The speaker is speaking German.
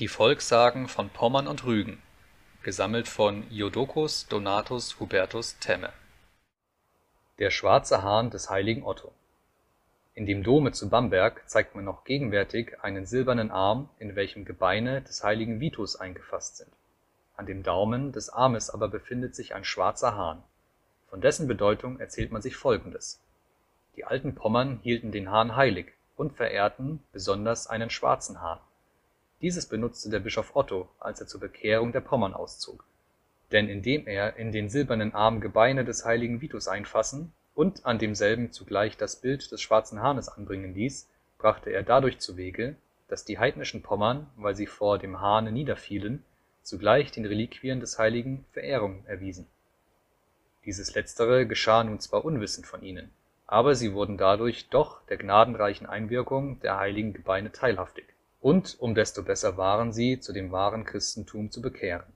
Die Volkssagen von Pommern und Rügen. Gesammelt von Jodocus Donatus Hubertus Temme. Der schwarze Hahn des heiligen Otto. In dem Dome zu Bamberg zeigt man noch gegenwärtig einen silbernen Arm, in welchem Gebeine des heiligen Vitus eingefasst sind. An dem Daumen des Armes aber befindet sich ein schwarzer Hahn. Von dessen Bedeutung erzählt man sich folgendes: Die alten Pommern hielten den Hahn heilig und verehrten besonders einen schwarzen Hahn dieses benutzte der Bischof Otto, als er zur Bekehrung der Pommern auszog. Denn indem er in den silbernen Arm Gebeine des heiligen Vitus einfassen und an demselben zugleich das Bild des schwarzen Hahnes anbringen ließ, brachte er dadurch zuwege, dass die heidnischen Pommern, weil sie vor dem Hahne niederfielen, zugleich den Reliquien des Heiligen Verehrung erwiesen. Dieses letztere geschah nun zwar unwissend von ihnen, aber sie wurden dadurch doch der gnadenreichen Einwirkung der heiligen Gebeine teilhaftig und um desto besser waren sie, zu dem wahren Christentum zu bekehren